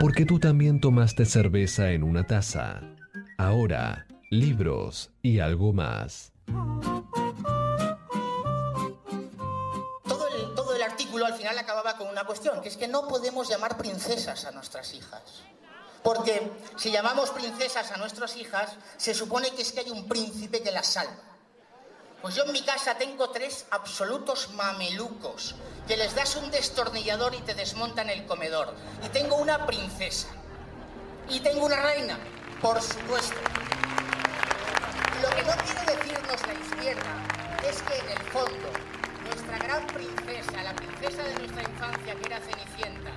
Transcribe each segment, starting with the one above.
Porque tú también tomaste cerveza en una taza. Ahora, libros y algo más. Todo el, todo el artículo al final acababa con una cuestión, que es que no podemos llamar princesas a nuestras hijas. Porque si llamamos princesas a nuestras hijas, se supone que es que hay un príncipe que las salva. Pues yo en mi casa tengo tres absolutos mamelucos, que les das un destornillador y te desmontan el comedor. Y tengo una princesa. Y tengo una reina, por supuesto. Lo que no quiere decirnos la izquierda es que en el fondo nuestra gran princesa, la princesa de nuestra infancia que era Cenicienta,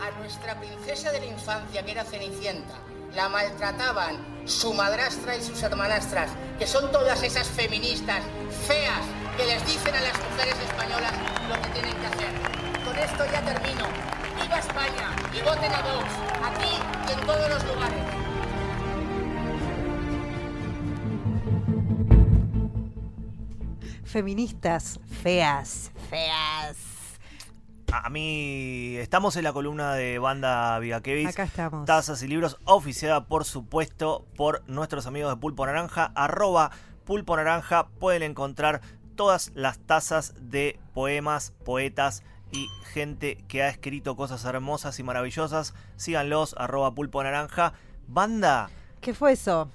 a nuestra princesa de la infancia que era Cenicienta, la maltrataban su madrastra y sus hermanastras, que son todas esas feministas feas que les dicen a las mujeres españolas lo que tienen que hacer. Con esto ya termino. ¡Viva España! Y voten a Vox, aquí y en todos los lugares. Feministas feas, feas. A mí estamos en la columna de banda Vigaquevis. Acá estamos. Tazas y libros, oficiada por supuesto por nuestros amigos de Pulpo Naranja, arroba Pulpo Naranja. Pueden encontrar todas las tazas de poemas, poetas y gente que ha escrito cosas hermosas y maravillosas. Síganlos, arroba Pulpo Naranja. Banda, ¿Qué fue eso?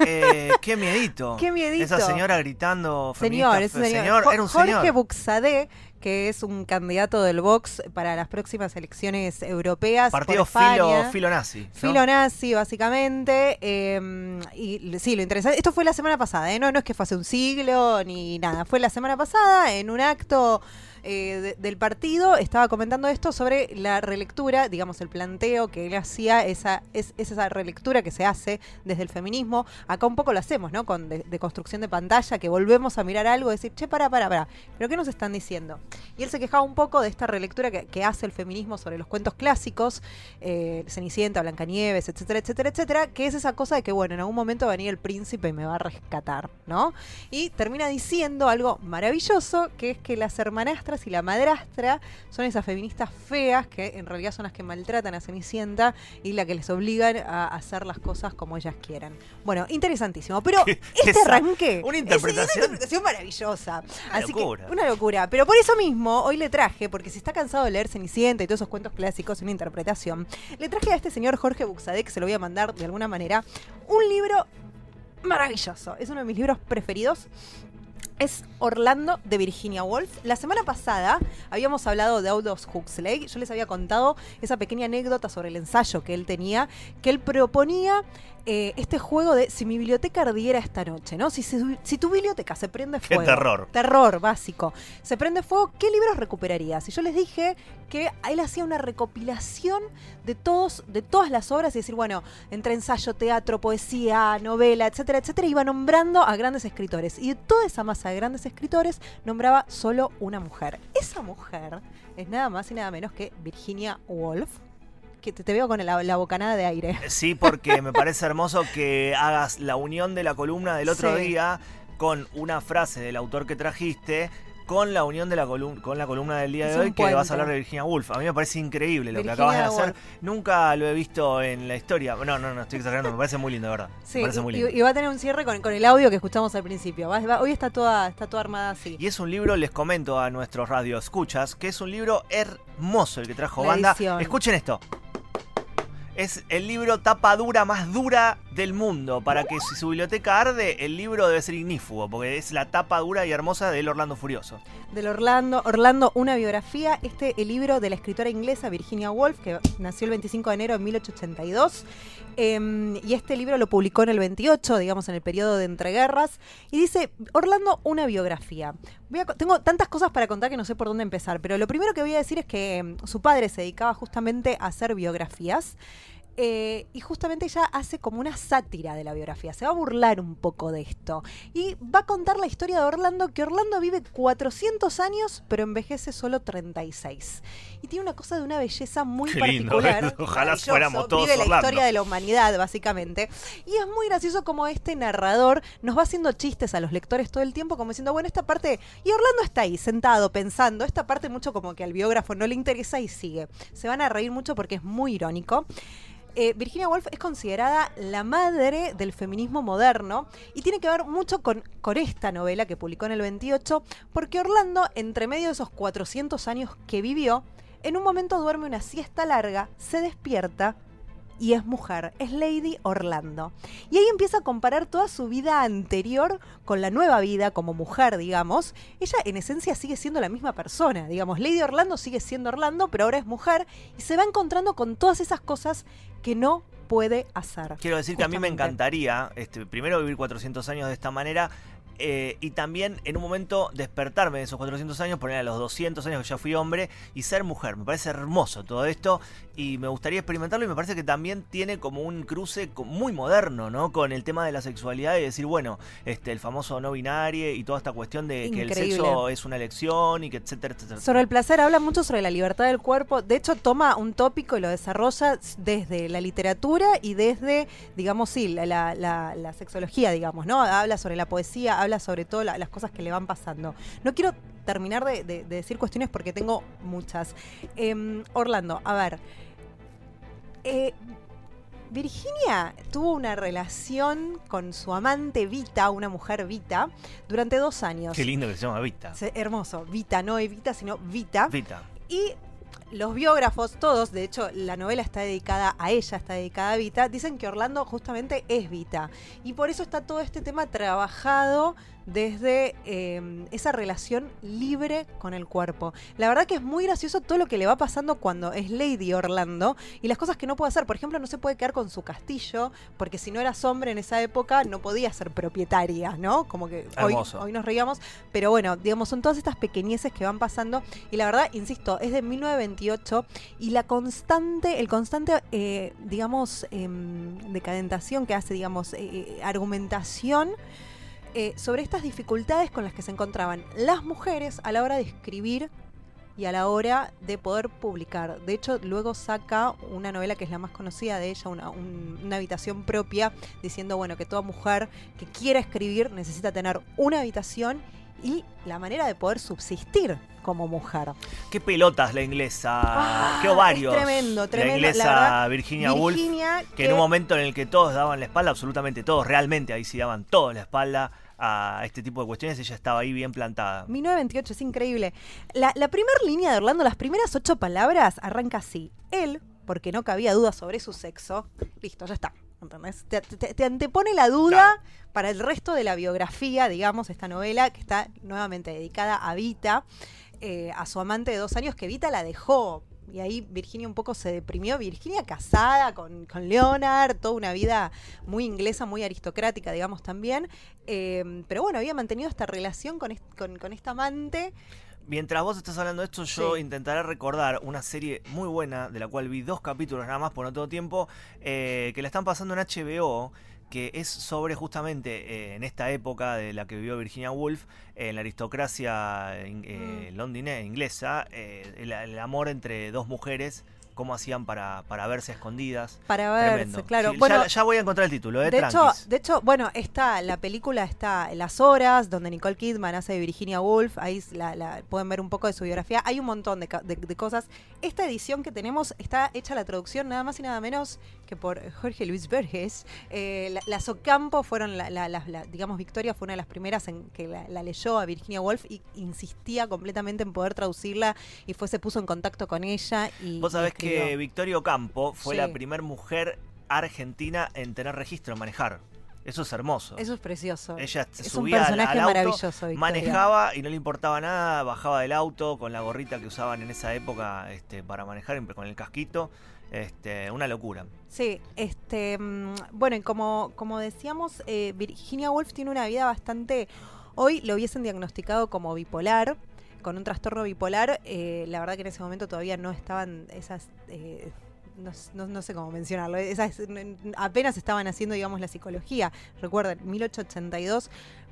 eh, qué miedito. Qué miedito. Esa señora gritando. Señor, es un señor. era un Jorge señor. Buxadé, que es un candidato del Vox para las próximas elecciones europeas. Partido filo, filo nazi. ¿no? Filo nazi, básicamente. eh, y sí, lo interesante. Esto fue la semana pasada, ¿eh? no, no es que fue hace un siglo ni nada. Fue la semana pasada en un acto eh, de- del partido. Estaba comentando esto sobre la relectura, digamos, el planteo que él hacía. Esa, es, es esa relectura que se hace desde el feminismo. Acá un poco lo hacemos, ¿no? Con de, construcción de pantalla, que volvemos a mirar algo y decir, che, para, para, para. ¿Pero qué nos están diciendo? Y él se quejaba un poco de esta relectura que, hace el feminismo sobre los cuentos clásicos, eh, Cenicienta, Blancanieves, etcétera, etcétera, etcétera, que es esa cosa de que, bueno, en algún momento va a venir el príncipe y me va a rescatar, ¿no? Y termina diciendo algo maravilloso, que es que las hermanastras y la madrastra son esas feministas feas que en realidad son las que maltratan a Cenicienta y la que les obligan a hacer las cosas como ellas quieran. Bueno, interesantísimo. Pero ¿Qué- este arranque una es interpretación? una interpretación maravillosa. Una Así que, locura. una locura. Pero por eso mismo, hoy le traje, porque si está cansado de leer Cenicienta y todos esos cuentos clásicos, una interpretación, le traje a este señor Jorge Buxadé, que se lo voy a mandar de alguna manera, un libro maravilloso. Es uno de mis libros preferidos. Es Orlando de Virginia Woolf. La semana pasada habíamos hablado de Aldous Huxley. Yo les había contado esa pequeña anécdota sobre el ensayo que él tenía, que él proponía eh, este juego de si mi biblioteca ardiera esta noche, ¿no? Si, si- si tu biblioteca se prende Qué fuego. terror. Terror, básico. Se prende fuego, ¿qué libros recuperarías? Y yo les dije que él hacía una recopilación de todos, de todas las obras y decir, bueno, entre ensayo, teatro, poesía, novela, etcétera, etcétera, iba nombrando a grandes escritores. Y de toda esa masa de grandes escritores, nombraba solo una mujer. Esa mujer es nada más y nada menos que Virginia Woolf. Que te, veo con la, la bocanada de aire. Sí, porque me parece hermoso que hagas la unión de la columna del otro Sí. día con una frase del autor que trajiste, con la unión de la columna, con la columna del día de hoy que vas a hablar de Virginia Woolf. A mí me parece increíble lo Virginia que acabas de hacer. Woolf. Nunca lo he visto en la historia. No, no, no, estoy exagerando. Me parece muy lindo, de verdad. Sí, me parece muy lindo. y va a tener un cierre con, con el audio que escuchamos al principio. Va- va- hoy está toda, está toda armada así. Y es un libro, les comento a nuestros radioescuchas, que es un libro hermoso el que trajo La banda. edición. Escuchen esto. Es el libro tapa dura más dura del mundo. Para que si su biblioteca arde, el libro debe ser ignífugo, porque es la tapa dura y hermosa del Orlando Furioso. Del Orlando, Orlando, una biografía. Este el libro de la escritora inglesa Virginia Woolf, que nació el 25 de enero de 1882. Eh, y este libro lo publicó en el 28, digamos, en el periodo de entreguerras. Y dice, Orlando, una biografía. Tengo tantas cosas para contar que no sé por dónde empezar, pero lo primero que voy a decir es que eh, su padre se dedicaba justamente a hacer biografías. Eh, y justamente ella hace como una sátira de la biografía, se va a burlar un poco de esto. Y va a contar la historia de Orlando, que Orlando vive 400 años, pero envejece solo 36. Y tiene una cosa de una belleza muy Qué particular. ¿eh? Ojalá fuéramos todos Vive la historia de la humanidad, básicamente. Y es muy gracioso como este narrador nos va haciendo chistes a los lectores todo el tiempo, como diciendo, bueno, esta parte. Y Orlando está ahí, sentado, pensando. Esta parte, mucho como que al biógrafo no le interesa y sigue. Se van a reír mucho porque es muy irónico. Eh, Virginia Woolf es considerada la madre del feminismo moderno y tiene que ver mucho con, con esta novela que publicó en el 28, porque Orlando, entre medio de esos 400 años que vivió, en un momento duerme una siesta larga, se despierta y es mujer, es Lady Orlando. Y ahí empieza a comparar toda su vida anterior con la nueva vida como mujer, digamos. Ella en esencia sigue siendo la misma persona, digamos. Lady Orlando sigue siendo Orlando, pero ahora es mujer y se va encontrando con todas esas cosas que no puede hacer. Quiero decir que a mí me encantaría, este, primero vivir 400 años de esta manera. Eh, y también en un momento despertarme de esos 400 años, poner a los 200 años que ya fui hombre y ser mujer. Me parece hermoso todo esto y me gustaría experimentarlo y me parece que también tiene como un cruce muy moderno, ¿no? Con el tema de la sexualidad y decir, bueno, este, el famoso no binario y toda esta cuestión de que el sexo es una elección y que etcétera, etcétera. Sobre el placer habla mucho sobre la libertad del cuerpo. De hecho, toma un tópico y lo desarrolla desde la literatura y desde, digamos, sí, la, la- la- la sexología, digamos, ¿no? Habla sobre la poesía, habla sobre la- las cosas que le van pasando. No quiero terminar de, de- de decir cuestiones porque tengo muchas. Em, Orlando, a ver. Eh, Virginia tuvo una relación con su amante Vita, una mujer Vita, durante dos años. Qué lindo que se llama Vita. Se- hermoso. Vita, no Evita, sino Vita. Vita. Y los biógrafos, todos, de hecho, la novela está dedicada a ella, está dedicada a Vita, dicen que Orlando justamente es Vita. Y por eso está todo este tema trabajado desde eh, esa relación libre con el cuerpo. La verdad que es muy gracioso todo lo que le va pasando cuando es Lady Orlando y las cosas que no puede hacer. Por ejemplo, no se puede quedar con su castillo, porque si no eras hombre en esa época no podía ser propietaria, ¿no? Como que hoy, nos reíamos, pero bueno, digamos, son todas estas pequeñeces que van pasando y la verdad, insisto, es de 1928 y la constante, el constante, eh, digamos, em, decadentación que hace, digamos, eh, eh, argumentación sobre estas dificultades con las que se encontraban las mujeres a la hora de escribir y a la hora de poder publicar. De hecho, luego saca una novela que es la más conocida de ella, una, un- una habitación propia, diciendo, bueno, que toda mujer que quiera escribir necesita tener una habitación y la manera de poder subsistir como mujer. Qué pelotas la inglesa, Ah, qué ovarios. es tremendo, tremendo, La inglesa la verdad, Virginia, Woolf, Virginia, que en un momento en el que todos daban la espalda, absolutamente todos, realmente ahí sí daban todos la espalda a este tipo de cuestiones, ella estaba ahí bien plantada. 1928, es increíble. La, la primera línea de Orlando, las primeras ocho palabras, arranca así. Él, porque no cabía duda sobre su sexo, listo, ya está. ¿Entendés? Te, te- te antepone la duda para el resto de la biografía, digamos, esta novela que está nuevamente dedicada a Vita, eh, a su amante de dos años, que Vita la dejó. Y ahí Virginia un poco se deprimió. Virginia casada con, con Leonard, toda una vida muy inglesa, muy aristocrática, digamos también. Eh, pero bueno, había mantenido esta relación con, est- con, con esta amante. Mientras vos estás hablando de esto, yo Sí. intentaré recordar una serie muy buena, de la cual vi dos capítulos nada más por no todo tiempo, eh, que la están pasando en HBO, que es sobre justamente eh, en esta época de la que vivió Virginia Woolf, eh, en la aristocracia eh, Mm. londinense, inglesa, eh, el, el amor entre dos mujeres, cómo hacían para, para verse a escondidas. Para verse, Tremendo. claro. Sí, bueno, ya, voy a encontrar el título, eh, de hecho, de hecho, bueno, está la película está Las Horas, donde Nicole Kidman hace de Virginia Woolf. Ahí la, la- pueden ver un poco de su biografía. Hay un montón de, ca- de- de cosas. Esta edición que tenemos está hecha la traducción nada más y nada menos que por Jorge Luis Verges. Eh, la- las Ocampo fueron, digamos, Victoria fue una de las primeras en que la, leyó a Virginia Woolf y insistía completamente en poder traducirla y fue se puso en contacto con ella y Vos y sabés que. Victoria Ocampo fue Sí. la primera mujer argentina en tener registro, en manejar. Eso es hermoso. Eso es precioso. Ella se es un subía al- personaje al auto, maravilloso, Victoria. manejaba y no le importaba nada, bajaba del auto con la gorrita que usaban en esa época este, para manejar, con el casquito. Este, una locura. Sí, este, mm, bueno, y como, como decíamos, eh, Virginia Woolf tiene una vida bastante. Hoy lo hubiesen diagnosticado como bipolar, con un trastorno bipolar. eh, la verdad que en ese momento todavía no estaban esas. eh, no, no- no sé cómo mencionarlo. apenas estaban haciendo, digamos, la psicología. Recuerden, 1882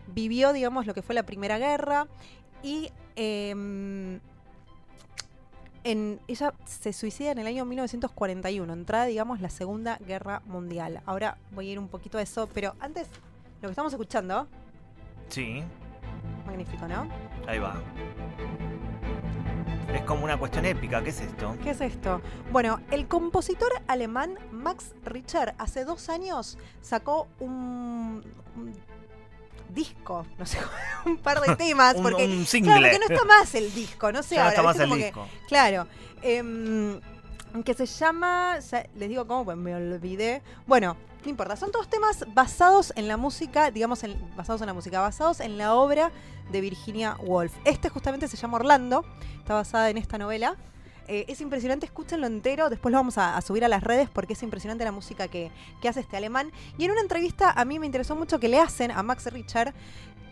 vivió, digamos, lo que fue la Primera Guerra y em, en, ella se suicida en el año 1941, entrada, digamos, la Segunda Guerra Mundial. Ahora voy a ir un poquito a eso, pero antes, lo que estamos escuchando, Sí, magnífico, ¿no? ahí va. Es como una cuestión épica, ¿qué es esto? ¿Qué es esto? Bueno, el compositor alemán Max Richter hace dos años sacó un, un disco, no sé, un par de temas, Un, porque, un claro, porque no está más el disco, no sé Ya no ahora. está más el Como que- disco. claro. em, que se llama, ya les digo cómo, pues me olvidé. Bueno, no importa, son todos temas basados en la música, digamos, en- basados en la música, basados en la obra de Virginia Woolf. Este justamente se llama Orlando, está basada en esta novela. Eh, es impresionante, escúchenlo entero, después lo vamos a, subir a las redes porque es impresionante la música que, que hace este alemán. Y en una entrevista a mí me interesó mucho que le hacen a Max Richard,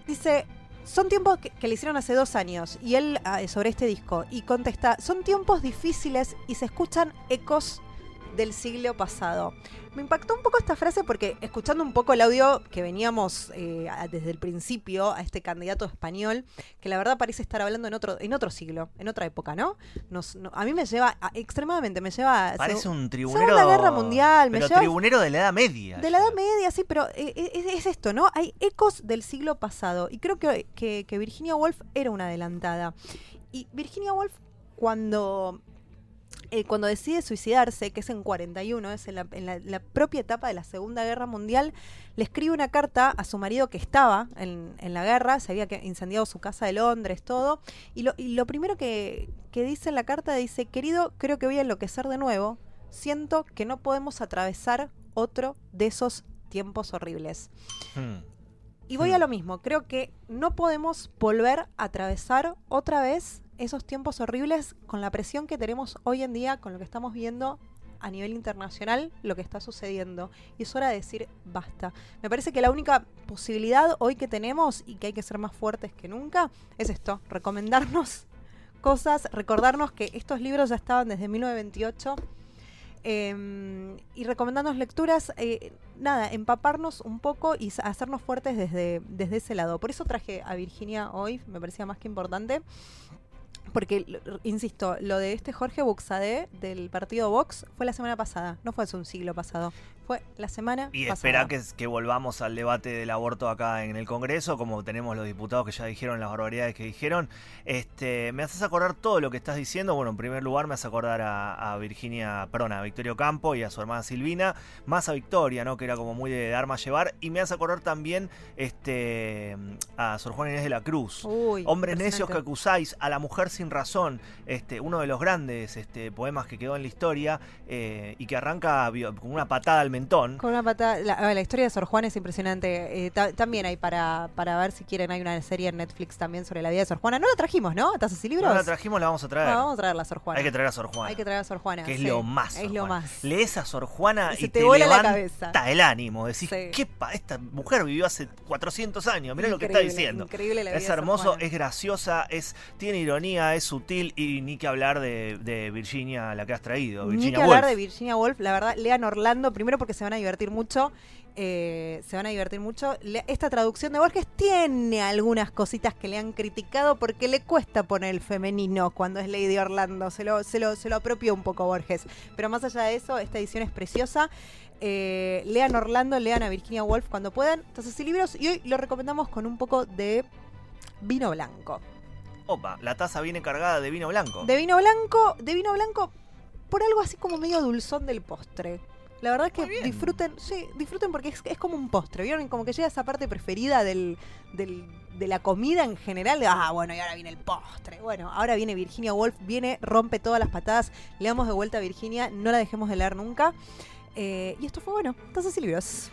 dice, son tiempos que, que le hicieron hace dos años y él ah, sobre este disco y contesta, son tiempos difíciles y se escuchan ecos del siglo pasado. Me impactó un poco esta frase porque escuchando un poco el audio que veníamos eh, desde el principio a este candidato español, que la verdad parece estar hablando en otro, en otro siglo, en otra época, ¿no? Nos- no- a mí me lleva, a- extremadamente me lleva... Parece un tribunero. Segunda Guerra Mundial, me Pero lleva- tribunero de la Edad Media. de la. Edad Media, sí, pero eh, eh, es, es esto, ¿no? Hay ecos del siglo pasado. Y creo que, que- que Virginia Woolf era una adelantada. Y Virginia Woolf, cuando, eh, cuando decide suicidarse, que es en 41, es en, la, en la- la propia etapa de la Segunda Guerra Mundial, le escribe una carta a su marido que estaba en, en la guerra, se había incendiado su casa de Londres, todo. Y lo, y lo primero que, que dice en la carta dice, querido, creo que voy a enloquecer de nuevo. Siento que no podemos atravesar otro de esos tiempos horribles. Hmm. Y voy Hmm. a lo mismo, creo que no podemos volver a atravesar otra vez esos tiempos horribles con la presión que tenemos hoy en día, con lo que estamos viendo a nivel internacional, lo que está sucediendo. Y es hora de decir basta. Me parece que la única posibilidad hoy que tenemos y que hay que ser más fuertes que nunca es esto, recomendarnos cosas, recordarnos que estos libros ya estaban desde 1928 eh, y recomendarnos lecturas, nada, empaparnos un poco y hacernos fuertes desde, desde ese lado. Por eso traje a Virginia hoy, me parecía más que importante. Porque, insisto, lo de este Jorge Buxadé del partido Vox fue la semana pasada, no fue hace un siglo pasado, fue la semana Y pasada. espera que, que volvamos al debate del aborto acá en el Congreso, como tenemos los diputados que ya dijeron las barbaridades que dijeron. Este, me haces acordar todo lo que estás diciendo. Bueno, en primer lugar me hace acordar a, a Virginia, perdón, a Victorio Campo y a su hermana Silvina, más a Victoria, ¿no? Que era como muy de armas llevar. Y me hace acordar también este, a Sor Juana Inés de la Cruz. Uy, Hombres necios que acusáis a la mujer sin razón, este, uno de los grandes este, poemas que quedó en la historia eh, y que arranca con una patada al mentón. Con una patada. La, a ver, la historia de Sor Juana es impresionante. Eh, ta- también hay para, para ver si quieren, hay una serie en Netflix también sobre la vida de Sor Juana. No la trajimos, ¿no? ¿A Tazas y libros? No la trajimos, la vamos a traer. No, vamos a traerla a Sor Juana. Hay que traer a Sor Juana. Hay que traer a Sor Juana. que es sí. lo más. Es lo más. Lees a Sor Juana Y te, te vuela la levanta cabeza. el ánimo. Decís, Sí. ¿qué pa esta mujer vivió hace 400 años. Mirá lo que está diciendo. Increíble la vida Es de Sor hermoso, Juana. es graciosa, es tiene ironía, es sutil y ni que hablar de, de Virginia, la que has traído, Ni Virginia que hablar de Virginia Woolf, la verdad, lean Orlando, primero porque se van a divertir mucho. eh, se van a divertir mucho. Le- esta traducción de Borges tiene algunas cositas que le han criticado porque le cuesta poner el femenino cuando es Lady Orlando. Se lo, se lo, se lo apropió un poco Borges. Pero más allá de eso, esta edición es preciosa. Eh, lean Orlando, lean a Virginia Woolf cuando puedan. Entonces, sí, libros. Y hoy lo recomendamos con un poco de vino blanco. Opa, la taza viene cargada de vino blanco. De vino blanco, de vino blanco, por algo así como medio dulzón del postre. La verdad es que disfruten, sí, disfruten porque es, es como un postre, ¿vieron? Como que llega esa parte preferida del, del- de la comida en general. de, ah, bueno, y ahora viene el postre. Bueno, ahora viene Virginia Woolf, viene, rompe todas las patadas. Le damos de vuelta a Virginia, no la dejemos de leer nunca. Eh, y esto fue bueno. Entonces, libros.